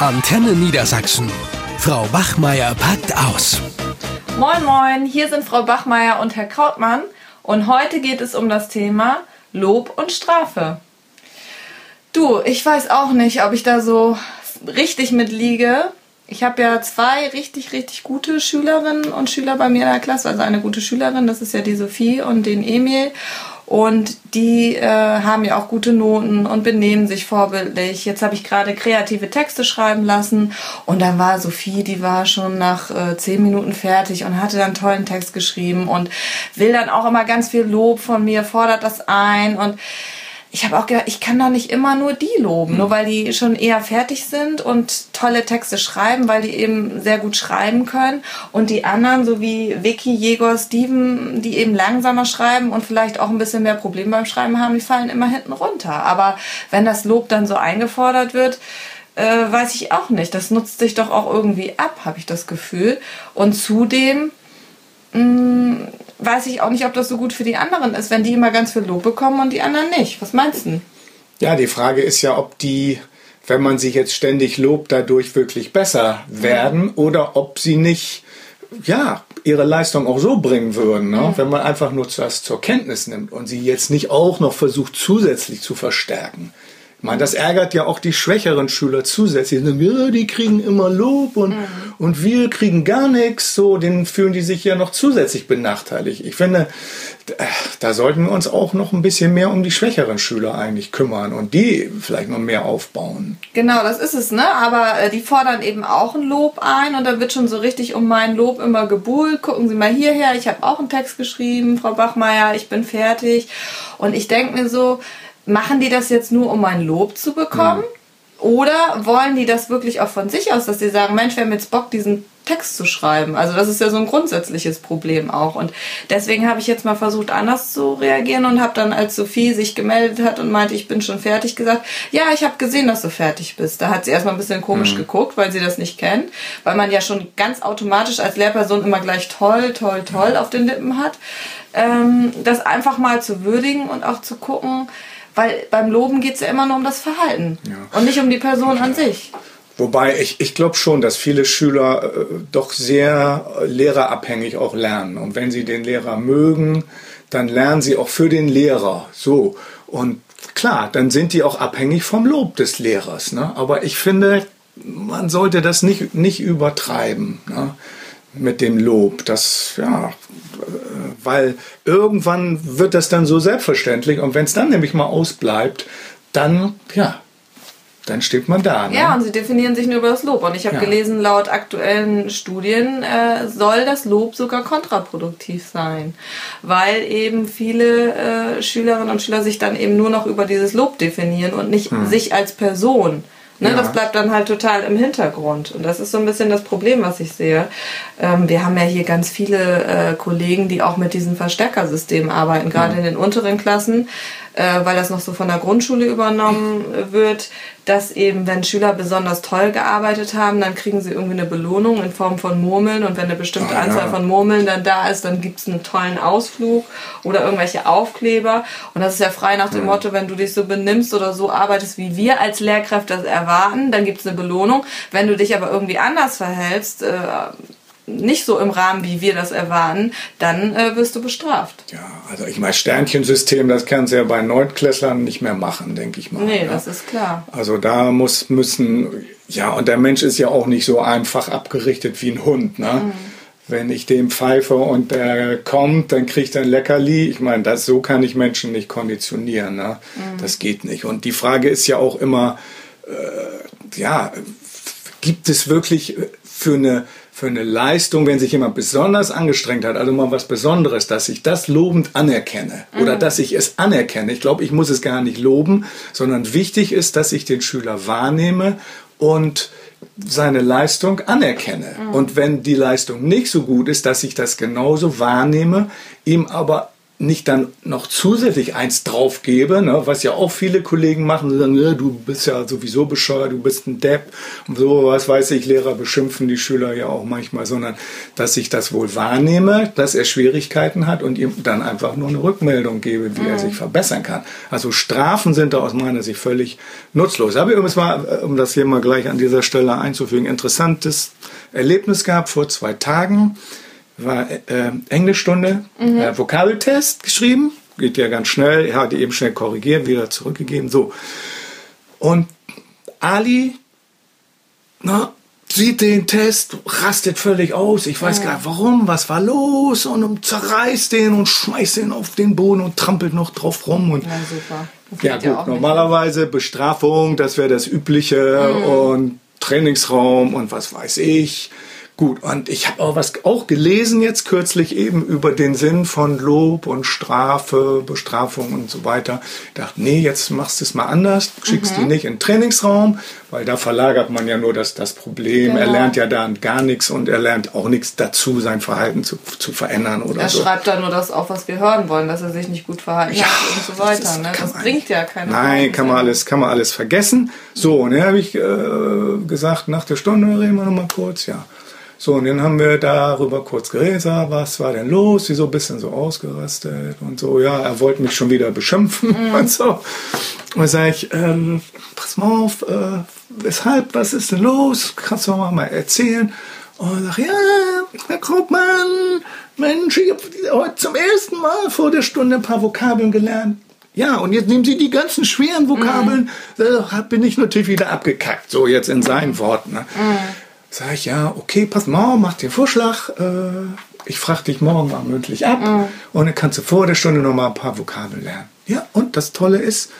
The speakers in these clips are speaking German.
Antenne Niedersachsen. Frau Bachmeier packt aus. Moin, moin, hier sind Frau Bachmeier und Herr Krautmann. Und heute geht es um das Thema Lob und Strafe. Du, ich weiß auch nicht, ob ich da so richtig mitliege. Ich habe ja zwei richtig, richtig gute Schülerinnen und Schüler bei mir in der Klasse. Also eine gute Schülerin, das ist ja die Sophie und den Emil. Und die äh, haben ja auch gute Noten und benehmen sich vorbildlich. Jetzt habe ich gerade kreative Texte schreiben lassen und dann war Sophie, die war schon nach äh, zehn Minuten fertig und hatte dann tollen Text geschrieben und will dann auch immer ganz viel Lob von mir, fordert das ein und ich habe auch gedacht, ich kann doch nicht immer nur die loben, nur weil die schon eher fertig sind und tolle Texte schreiben, weil die eben sehr gut schreiben können. Und die anderen, so wie Vicky, Jäger, Steven, die eben langsamer schreiben und vielleicht auch ein bisschen mehr Probleme beim Schreiben haben, die fallen immer hinten runter. Aber wenn das Lob dann so eingefordert wird, äh, weiß ich auch nicht. Das nutzt sich doch auch irgendwie ab, habe ich das Gefühl. Und zudem mh, mm, weiß ich auch nicht, ob das so gut für die anderen ist, wenn die immer ganz viel Lob bekommen und die anderen nicht. Was meinst du? Ja, die Frage ist ja, ob die, wenn man sich jetzt ständig lobt, dadurch wirklich besser werden mhm. oder ob sie nicht, ja, ihre Leistung auch so bringen würden, ne? Mhm. wenn man einfach nur das zur Kenntnis nimmt und sie jetzt nicht auch noch versucht zusätzlich zu verstärken. Meine, das ärgert ja auch die schwächeren Schüler zusätzlich. Ja, die kriegen immer Lob und, mhm. und wir kriegen gar nichts. So, den fühlen die sich ja noch zusätzlich benachteiligt. Ich finde, da sollten wir uns auch noch ein bisschen mehr um die schwächeren Schüler eigentlich kümmern und die vielleicht noch mehr aufbauen. Genau, das ist es, ne? Aber äh, die fordern eben auch ein Lob ein und da wird schon so richtig um mein Lob immer gebuhlt. Gucken Sie mal hierher, ich habe auch einen Text geschrieben, Frau Bachmeier, ich bin fertig. Und ich denke mir so, machen die das jetzt nur, um ein Lob zu bekommen? Ja. Oder wollen die das wirklich auch von sich aus, dass sie sagen, Mensch, wir haben jetzt Bock, diesen Text zu schreiben. Also das ist ja so ein grundsätzliches Problem auch. Und deswegen habe ich jetzt mal versucht, anders zu reagieren und habe dann, als Sophie sich gemeldet hat und meinte, ich bin schon fertig, gesagt, ja, ich habe gesehen, dass du fertig bist. Da hat sie erstmal ein bisschen komisch mhm. geguckt, weil sie das nicht kennt, weil man ja schon ganz automatisch als Lehrperson immer gleich toll, toll, toll auf den Lippen hat. Ähm, das einfach mal zu würdigen und auch zu gucken, weil beim Loben geht es ja immer nur um das Verhalten ja. und nicht um die Person an sich. Wobei ich, ich glaube schon, dass viele Schüler äh, doch sehr lehrerabhängig auch lernen. Und wenn sie den Lehrer mögen, dann lernen sie auch für den Lehrer. So. Und klar, dann sind die auch abhängig vom Lob des Lehrers. Ne? Aber ich finde, man sollte das nicht, nicht übertreiben. Ne? Mit dem Lob. Das, ja, weil irgendwann wird das dann so selbstverständlich und wenn es dann nämlich mal ausbleibt, dann, ja, dann steht man da. Ne? Ja, und sie definieren sich nur über das Lob. Und ich habe ja. gelesen, laut aktuellen Studien äh, soll das Lob sogar kontraproduktiv sein, weil eben viele äh, Schülerinnen und Schüler sich dann eben nur noch über dieses Lob definieren und nicht hm. sich als Person. Ne, ja. Das bleibt dann halt total im Hintergrund. Und das ist so ein bisschen das Problem, was ich sehe. Ähm, wir haben ja hier ganz viele äh, Kollegen, die auch mit diesem Verstärkersystem arbeiten, gerade mhm. in den unteren Klassen äh, weil das noch so von der Grundschule übernommen wird, dass eben, wenn Schüler besonders toll gearbeitet haben, dann kriegen sie irgendwie eine Belohnung in Form von Murmeln und wenn eine bestimmte ah, Anzahl ja. von Murmeln dann da ist, dann gibt es einen tollen Ausflug oder irgendwelche Aufkleber und das ist ja frei nach dem Motto, wenn du dich so benimmst oder so arbeitest, wie wir als Lehrkräfte das erwarten, dann gibt es eine Belohnung. Wenn du dich aber irgendwie anders verhältst, äh, nicht so im Rahmen, wie wir das erwarten, dann äh, wirst du bestraft. Ja, also ich meine, Sternchensystem, das kannst du ja bei Neunklässlern nicht mehr machen, denke ich mal. Nee, ja. das ist klar. Also da muss, müssen, ja, und der Mensch ist ja auch nicht so einfach abgerichtet wie ein Hund, ne? Mhm. Wenn ich dem pfeife und der kommt, dann kriegt er ein Leckerli. Ich meine, das, so kann ich Menschen nicht konditionieren. Ne? Mhm. Das geht nicht. Und die Frage ist ja auch immer, äh, ja, gibt es wirklich für eine für eine Leistung, wenn sich jemand besonders angestrengt hat, also mal was Besonderes, dass ich das lobend anerkenne mhm. oder dass ich es anerkenne. Ich glaube, ich muss es gar nicht loben, sondern wichtig ist, dass ich den Schüler wahrnehme und seine Leistung anerkenne. Mhm. Und wenn die Leistung nicht so gut ist, dass ich das genauso wahrnehme, ihm aber nicht dann noch zusätzlich eins drauf gebe, ne, was ja auch viele Kollegen machen, die sagen, ja, du bist ja sowieso bescheuert, du bist ein Depp und so, was weiß ich, Lehrer beschimpfen die Schüler ja auch manchmal, sondern dass ich das wohl wahrnehme, dass er Schwierigkeiten hat und ihm dann einfach nur eine Rückmeldung gebe, wie mhm. er sich verbessern kann. Also Strafen sind da aus meiner Sicht völlig nutzlos. Aber übrigens mal, um das hier mal gleich an dieser Stelle einzufügen, interessantes Erlebnis gehabt vor zwei Tagen war äh, Englischstunde, mhm. äh, Vokabeltest geschrieben. Geht ja ganz schnell. Er hat die eben schnell korrigiert, wieder zurückgegeben. So. Und Ali na, sieht den Test, rastet völlig aus. Ich weiß ja. gar nicht warum, was war los und zerreißt den und schmeißt den auf den Boden und trampelt noch drauf rum. Und ja, super. ja gut, ja normalerweise Bestrafung, das wäre das Übliche mhm. und Trainingsraum und was weiß ich. Gut, und ich habe auch was auch gelesen jetzt kürzlich eben über den Sinn von Lob und Strafe, Bestrafung und so weiter. Ich dachte, nee, jetzt machst du es mal anders, schickst mhm. die nicht in den Trainingsraum, weil da verlagert man ja nur das, das Problem. Genau. Er lernt ja da gar nichts und er lernt auch nichts dazu, sein Verhalten zu, zu verändern oder er so. Er schreibt da nur das auf, was wir hören wollen, dass er sich nicht gut verhalten ja, hat und so weiter. Das, ne? das bringt ja keine Nein, kann man, alles, kann man alles vergessen. So, und dann habe ich äh, gesagt, nach der Stunde reden wir nochmal kurz, ja. So, und dann haben wir darüber kurz geredet, was war denn los, wieso ein bisschen so ausgerastet und so, ja, er wollte mich schon wieder beschimpfen mhm. und so. Und dann sage ich, ähm, pass mal auf, äh, weshalb, was ist denn los, kannst du mal erzählen? Und ich sage, ja, Herr Krugmann, Mensch, ich habe heute zum ersten Mal vor der Stunde ein paar Vokabeln gelernt. Ja, und jetzt nehmen Sie die ganzen schweren Vokabeln, mhm. da bin ich natürlich wieder abgekackt, so jetzt in seinen Worten. Ne? Mhm. Sag ich, ja, okay, pass mal, mach dir Vorschlag. Äh, ich frage dich morgen mal mündlich ab mhm. und dann kannst du vor der Stunde noch mal ein paar Vokabeln lernen. Ja, und das Tolle ist,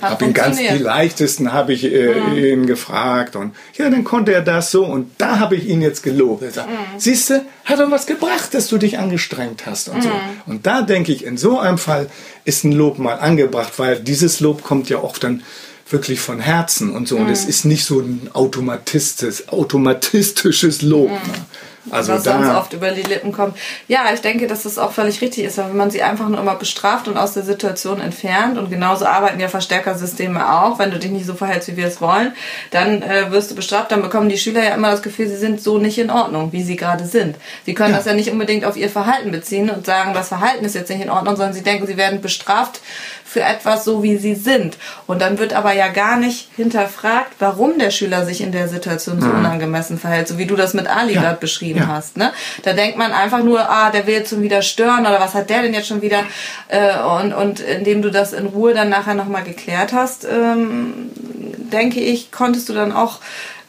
habe ihn ganz die leichtesten habe ich äh, mhm. ihn gefragt und ja, dann konnte er das so und da habe ich ihn jetzt gelobt. Er sagt, mhm. siehst du, hat doch was gebracht, dass du dich angestrengt hast und mhm. so. Und da denke ich, in so einem Fall ist ein Lob mal angebracht, weil dieses Lob kommt ja oft dann wirklich von Herzen und so. Mhm. Und es mhm. ist nicht so ein automatistisches, automatistisches Lob. Mhm. Ne? Also was da, sonst oft über die Lippen kommt. Ja, ich denke, dass das auch völlig richtig ist, wenn man sie einfach nur immer bestraft und aus der Situation entfernt und genauso arbeiten ja Verstärkersysteme auch, wenn du dich nicht so verhältst, wie wir es wollen, dann äh, wirst du bestraft, dann bekommen die Schüler ja immer das Gefühl, sie sind so nicht in Ordnung, wie sie gerade sind. Sie können ja. das ja nicht unbedingt auf ihr Verhalten beziehen und sagen, das Verhalten ist jetzt nicht in Ordnung, sondern sie denken, sie werden bestraft für etwas so, wie sie sind. Und dann wird aber ja gar nicht hinterfragt, warum der Schüler sich in der Situation so mhm. unangemessen verhält, so wie du das mit Ali ja. gerade beschrieben ja. hast. Ne? Da denkt man einfach nur, ah, der will jetzt schon wieder stören oder was hat der denn jetzt schon wieder? Äh, und, und indem du das in Ruhe dann nachher nochmal geklärt hast, ähm, denke ich, konntest du dann auch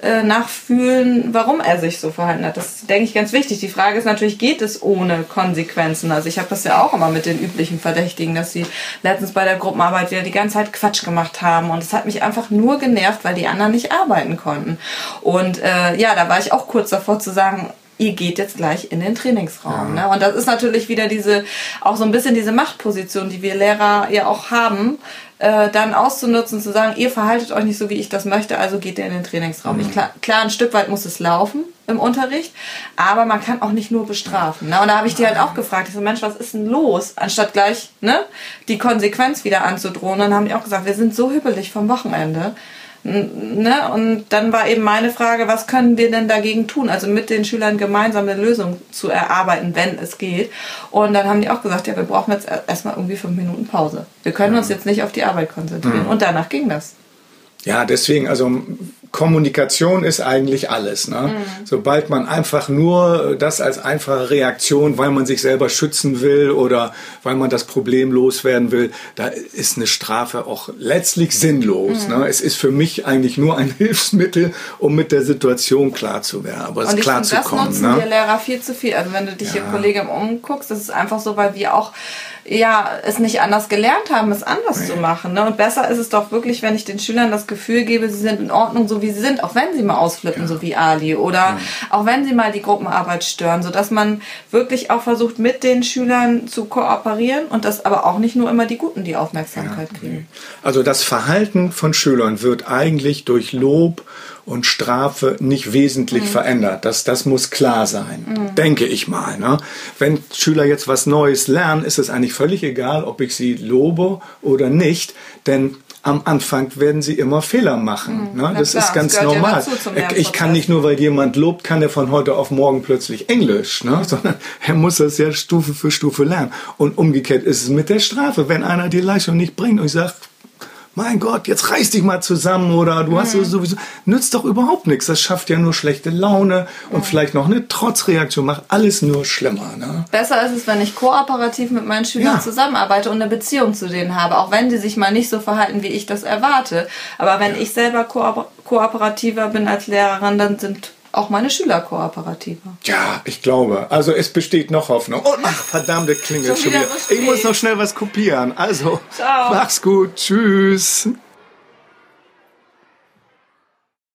äh, nachfühlen, warum er sich so verhalten hat. Das denke ich, ganz wichtig. Die Frage ist natürlich, geht es ohne Konsequenzen? Also ich habe das ja auch immer mit den üblichen Verdächtigen, dass sie letztens bei der Gruppenarbeit wieder die ganze Zeit Quatsch gemacht haben. Und es hat mich einfach nur genervt, weil die anderen nicht arbeiten konnten. Und äh, ja, da war ich auch kurz davor zu sagen, ihr geht jetzt gleich in den Trainingsraum. Ja. Ne? Und das ist natürlich wieder diese, auch so ein bisschen diese Machtposition, die wir Lehrer ja auch haben, äh, dann auszunutzen, zu sagen, ihr verhaltet euch nicht so, wie ich das möchte, also geht ihr in den Trainingsraum. Mhm. Ich, klar, klar, ein Stück weit muss es laufen im Unterricht, aber man kann auch nicht nur bestrafen. Ne? Und da habe ich die halt auch gefragt, ich so, Mensch, was ist denn los? Anstatt gleich ne, die Konsequenz wieder anzudrohen, dann haben die auch gesagt, wir sind so hübbelig vom Wochenende Ne? Und dann war eben meine Frage, was können wir denn dagegen tun? Also mit den Schülern gemeinsam eine Lösung zu erarbeiten, wenn es geht. Und dann haben die auch gesagt, ja, wir brauchen jetzt erstmal irgendwie fünf Minuten Pause. Wir können uns jetzt nicht auf die Arbeit konzentrieren. Mhm. Und danach ging das. Ja, deswegen, also Kommunikation ist eigentlich alles. Ne? Mhm. Sobald man einfach nur das als einfache Reaktion, weil man sich selber schützen will oder weil man das Problem loswerden will, da ist eine Strafe auch letztlich sinnlos. Mhm. Ne? Es ist für mich eigentlich nur ein Hilfsmittel, um mit der Situation klar zu werden, aber es klar zu kommen. Das nutzen ne? wir Lehrer viel zu viel. Also wenn du dich ja. hier Kollegen umguckst, das ist einfach so, weil wir auch ja, es nicht anders gelernt haben, es anders nee. zu machen. Ne? Und besser ist es doch wirklich, wenn ich den Schülern das Gefühl gebe, sie sind in Ordnung, so wie sie sind, auch wenn sie mal ausflippen, ja. so wie Ali, oder ja. auch wenn sie mal die Gruppenarbeit stören, so dass man wirklich auch versucht, mit den Schülern zu kooperieren und dass aber auch nicht nur immer die Guten die Aufmerksamkeit ja. kriegen. Also das Verhalten von Schülern wird eigentlich durch Lob und Strafe nicht wesentlich Mhm. verändert. Das, das muss klar sein, denke ich mal. Ne? Wenn Schüler jetzt was Neues lernen, ist es eigentlich völlig egal, ob ich sie lobe oder nicht, denn am Anfang werden sie immer Fehler machen. Ne? Das klar, ist ganz das ja normal. zum ich kann nicht nur, weil jemand lobt, kann er von heute auf morgen plötzlich Englisch, ne? sondern er muss das ja Stufe für Stufe lernen. Und umgekehrt ist es mit der Strafe. Wenn einer die Leistung nicht bringt und ich sage, mein Gott, jetzt reiß dich mal zusammen oder du hast sowieso, nützt doch überhaupt nichts. Das schafft ja nur schlechte Laune und vielleicht noch eine Trotzreaktion, macht alles nur schlimmer. Ne? Besser ist es, wenn ich kooperativ mit meinen Schülern Ja. zusammenarbeite und eine Beziehung zu denen habe, auch wenn die sich mal nicht so verhalten, wie ich das erwarte. Aber wenn ich selber kooper kooperativer bin als Lehrerin, dann sind auch meine Schüler kooperativer. Ja, ich glaube. Also es besteht noch Hoffnung. Oh, ach, verdammte Klingel Schon schon wieder wieder. so spät. Ich muss noch schnell was kopieren. Also, Ciao. mach's gut. Tschüss.